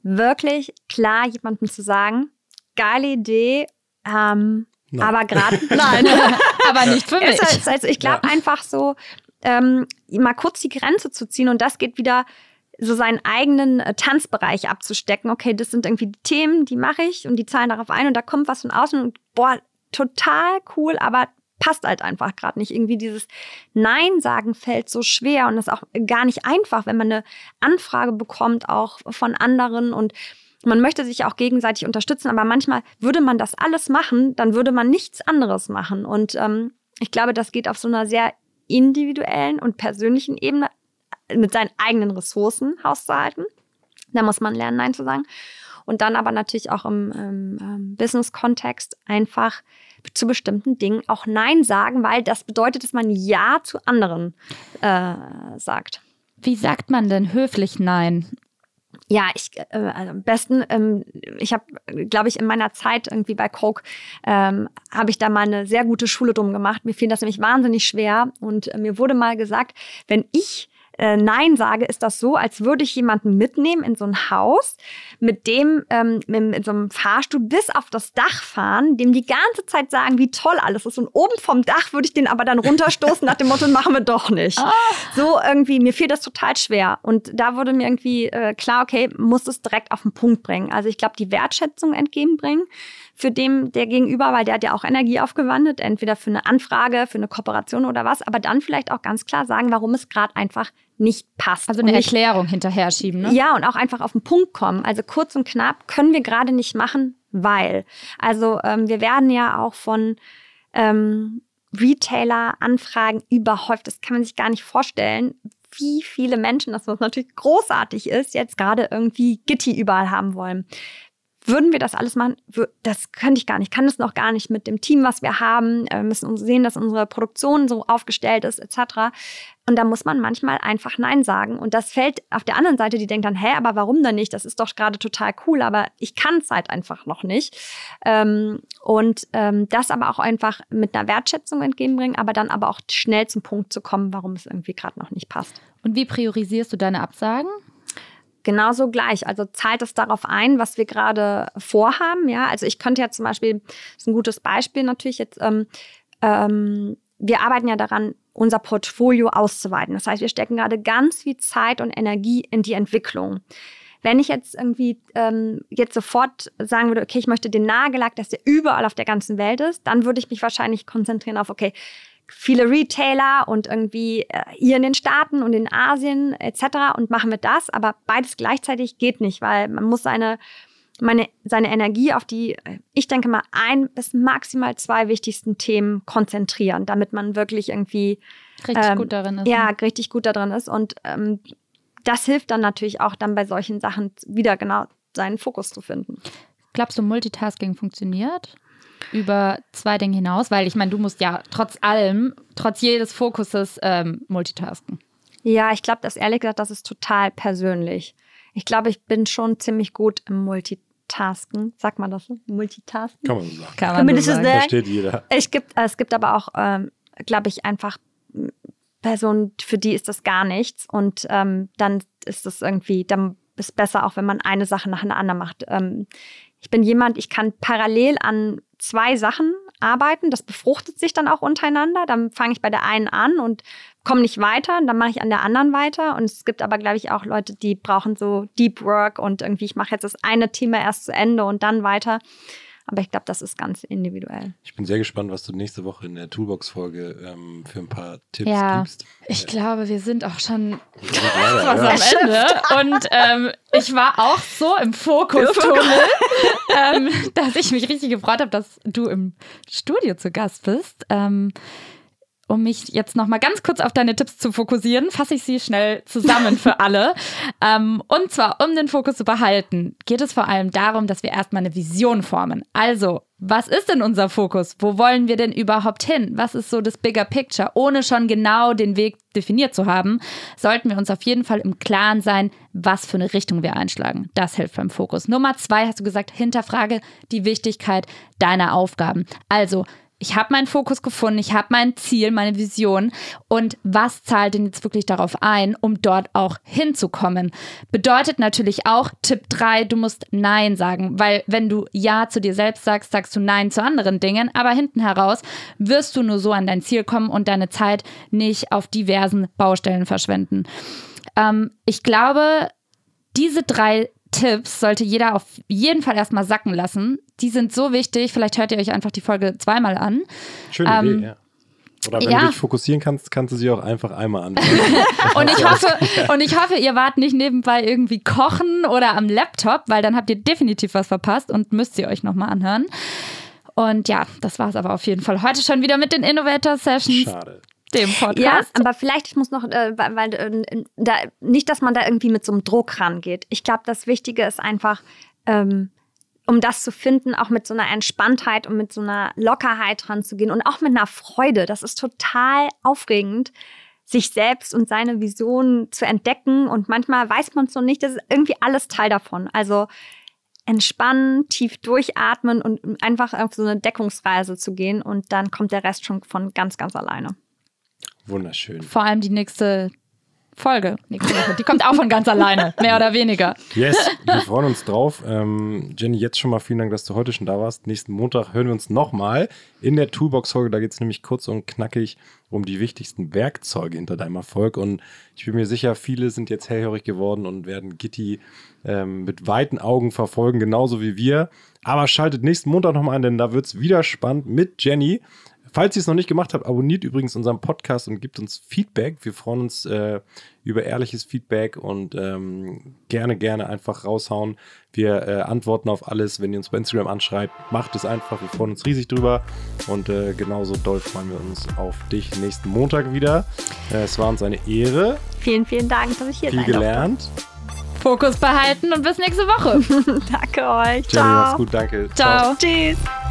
wirklich klar jemandem zu sagen, geile Idee, ähm, Nein. aber gerade nein. Aber nicht für mich. Ist halt- also ich glaube einfach so, ähm, mal kurz die Grenze zu ziehen und das geht wieder so seinen eigenen äh, Tanzbereich abzustecken. Okay, das sind irgendwie die Themen, die mache ich und die zahlen darauf ein und da kommt was von außen und boah, total cool, aber passt halt einfach gerade nicht. Irgendwie dieses Nein sagen fällt so schwer und ist auch gar nicht einfach, wenn man eine Anfrage bekommt, auch von anderen und man möchte sich auch gegenseitig unterstützen, aber manchmal würde man das alles machen, dann würde man nichts anderes machen. Und ähm, ich glaube, das geht auf so einer sehr individuellen und persönlichen Ebene mit seinen eigenen Ressourcen hauszuhalten. Da muss man lernen, Nein zu sagen. Und dann aber natürlich auch im, im ähm, Business-Kontext einfach zu bestimmten Dingen auch Nein sagen, weil das bedeutet, dass man Ja zu anderen äh, sagt. Wie sagt man denn höflich Nein? Ja, ich äh, also am besten, ähm, ich habe, glaube ich, in meiner Zeit irgendwie bei Coke, ähm, habe ich da mal eine sehr gute Schule drum gemacht. Mir fiel das nämlich wahnsinnig schwer und äh, mir wurde mal gesagt, wenn ich äh, Nein sage, ist das so, als würde ich jemanden mitnehmen in so ein Haus, mit dem ähm, mit, mit so einem Fahrstuhl bis auf das Dach fahren, dem die ganze Zeit sagen, wie toll alles ist. Und oben vom Dach würde ich den aber dann runterstoßen nach dem Motto, machen wir doch nicht. So irgendwie, mir fiel das total schwer. Und da wurde mir irgendwie äh, klar, okay, muss es direkt auf den Punkt bringen. Also ich glaube, die Wertschätzung entgegenbringen für dem der Gegenüber, weil der hat ja auch Energie aufgewandt, entweder für eine Anfrage, für eine Kooperation oder was, aber dann vielleicht auch ganz klar sagen, warum es gerade einfach nicht passt. Also eine nicht, Erklärung hinterher schieben, ne? ja, und auch einfach auf den Punkt kommen. Also kurz und knapp können wir gerade nicht machen, weil. Also ähm, wir werden ja auch von ähm, Retailer-Anfragen überhäuft. Das kann man sich gar nicht vorstellen, wie viele Menschen, das was natürlich großartig ist, jetzt gerade irgendwie Gitti überall haben wollen. Würden wir das alles machen? Das könnte ich gar nicht. Ich kann das noch gar nicht mit dem Team, was wir haben. Äh, Wir müssen uns sehen, dass unsere Produktion so aufgestellt ist, etc. Und da muss man manchmal einfach Nein sagen. Und das fällt auf der anderen Seite, die denkt dann, hä, aber warum denn nicht? Das ist doch gerade total cool, aber ich kann es halt einfach noch nicht. Ähm, und ähm, das aber auch einfach mit einer Wertschätzung entgegenbringen, aber dann aber auch schnell zum Punkt zu kommen, warum es irgendwie gerade noch nicht passt. Und wie priorisierst du deine Absagen? Genauso gleich. Also zahlt es darauf ein, was wir gerade vorhaben. Ja, also ich könnte ja zum Beispiel, das ist ein gutes Beispiel natürlich jetzt, ähm, ähm, wir arbeiten ja daran, unser Portfolio auszuweiten. Das heißt, wir stecken gerade ganz viel Zeit und Energie in die Entwicklung. Wenn ich jetzt irgendwie ähm, jetzt sofort sagen würde, okay, ich möchte den Nagellack, dass der überall auf der ganzen Welt ist, dann würde ich mich wahrscheinlich konzentrieren auf, okay, viele Retailer und irgendwie äh, hier in den Staaten und in Asien etc. und machen wir das, aber beides gleichzeitig geht nicht, weil man muss seine meine, seine Energie auf die, ich denke mal, ein bis maximal zwei wichtigsten Themen konzentrieren, damit man wirklich irgendwie richtig ähm, gut darin ist. Ja, ne? richtig gut darin ist. Und ähm, das hilft dann natürlich auch dann bei solchen Sachen wieder genau seinen Fokus zu finden. Glaubst du, Multitasking funktioniert? Über zwei Dinge hinaus, weil ich meine, du musst ja trotz allem, trotz jedes Fokuses ähm, multitasken. Ja, ich glaube, das ehrlich gesagt, das ist total persönlich. Ich glaube, ich bin schon ziemlich gut im Multitasken. Sagt man das so? Multitasken? Kann man so sagen. Kann man so sagen. Versteht jeder. Ich gibt, es gibt aber auch, ähm, glaube ich, einfach Personen, für die ist das gar nichts. Und ähm, dann ist es irgendwie, dann ist besser auch, wenn man eine Sache nach einer anderen macht. Ähm, ich bin jemand, ich kann parallel an zwei Sachen arbeiten. Das befruchtet sich dann auch untereinander. Dann fange ich bei der einen an und komme nicht weiter. Und dann mache ich an der anderen weiter. Und es gibt aber, glaube ich, auch Leute, die brauchen so Deep Work und irgendwie, ich mache jetzt das eine Thema erst zu Ende und dann weiter. Aber ich glaube, das ist ganz individuell. Ich bin sehr gespannt, was du nächste Woche in der Toolbox-Folge ähm, für ein paar Tipps ja, gibst. Ich glaube, wir sind auch schon was am Ende. Und ähm, ich war auch so im Fokus-Tunnel, ähm, dass ich mich richtig gefreut habe, dass du im Studio zu Gast bist. Ähm, um mich jetzt noch mal ganz kurz auf deine Tipps zu fokussieren, fasse ich sie schnell zusammen für alle. ähm, und zwar, um den Fokus zu behalten, geht es vor allem darum, dass wir erstmal eine Vision formen. Also, was ist denn unser Fokus? Wo wollen wir denn überhaupt hin? Was ist so das Bigger Picture? Ohne schon genau den Weg definiert zu haben, sollten wir uns auf jeden Fall im Klaren sein, was für eine Richtung wir einschlagen. Das hilft beim Fokus. Nummer zwei hast du gesagt, hinterfrage die Wichtigkeit deiner Aufgaben. Also, ich habe meinen Fokus gefunden, ich habe mein Ziel, meine Vision und was zahlt denn jetzt wirklich darauf ein, um dort auch hinzukommen? Bedeutet natürlich auch Tipp 3, du musst Nein sagen, weil wenn du Ja zu dir selbst sagst, sagst du Nein zu anderen Dingen, aber hinten heraus wirst du nur so an dein Ziel kommen und deine Zeit nicht auf diversen Baustellen verschwenden. Ähm, ich glaube, diese drei Tipps sollte jeder auf jeden Fall erstmal sacken lassen. Die sind so wichtig. Vielleicht hört ihr euch einfach die Folge zweimal an. Schöne ähm, Idee, ja. Oder wenn ja. du dich fokussieren kannst, kannst du sie auch einfach einmal an. und, ich hoffe, und ich hoffe, ihr wart nicht nebenbei irgendwie kochen oder am Laptop, weil dann habt ihr definitiv was verpasst und müsst sie euch nochmal anhören. Und ja, das war es aber auf jeden Fall heute schon wieder mit den Innovator Sessions. Schade dem Podcast. Ja, aber vielleicht, ich muss noch, äh, weil äh, da, nicht, dass man da irgendwie mit so einem Druck rangeht. Ich glaube, das Wichtige ist einfach, ähm, um das zu finden, auch mit so einer Entspanntheit und mit so einer Lockerheit ranzugehen und auch mit einer Freude. Das ist total aufregend, sich selbst und seine Visionen zu entdecken. Und manchmal weiß man es noch nicht, das ist irgendwie alles Teil davon. Also entspannen, tief durchatmen und einfach auf so eine Deckungsreise zu gehen und dann kommt der Rest schon von ganz, ganz alleine. Wunderschön. Vor allem die nächste Folge nächste Woche. Die kommt auch von ganz alleine, mehr oder weniger. Yes, wir freuen uns drauf. Ähm, Jenny, jetzt schon mal vielen Dank, dass du heute schon da warst. Nächsten Montag hören wir uns nochmal in der Toolbox-Folge. Da geht es nämlich kurz und knackig um die wichtigsten Werkzeuge hinter deinem Erfolg. Und ich bin mir sicher, viele sind jetzt hellhörig geworden und werden Gitti ähm, mit weiten Augen verfolgen, genauso wie wir. Aber schaltet nächsten Montag nochmal ein, denn da wird es wieder spannend mit Jenny. Falls ihr es noch nicht gemacht habt, abonniert übrigens unseren Podcast und gebt uns Feedback. Wir freuen uns äh, über ehrliches Feedback und ähm, gerne, gerne einfach raushauen. Wir äh, antworten auf alles. Wenn ihr uns bei Instagram anschreibt, macht es einfach. Wir freuen uns riesig drüber. Und äh, genauso doll freuen wir uns auf dich nächsten Montag wieder. Äh, es war uns eine Ehre. Vielen, vielen Dank, dass ich hier Viel gelernt. Fokus behalten und bis nächste Woche. danke euch. Ciao. Jenny, mach's gut. Danke. Ciao. Ciao. Tschüss.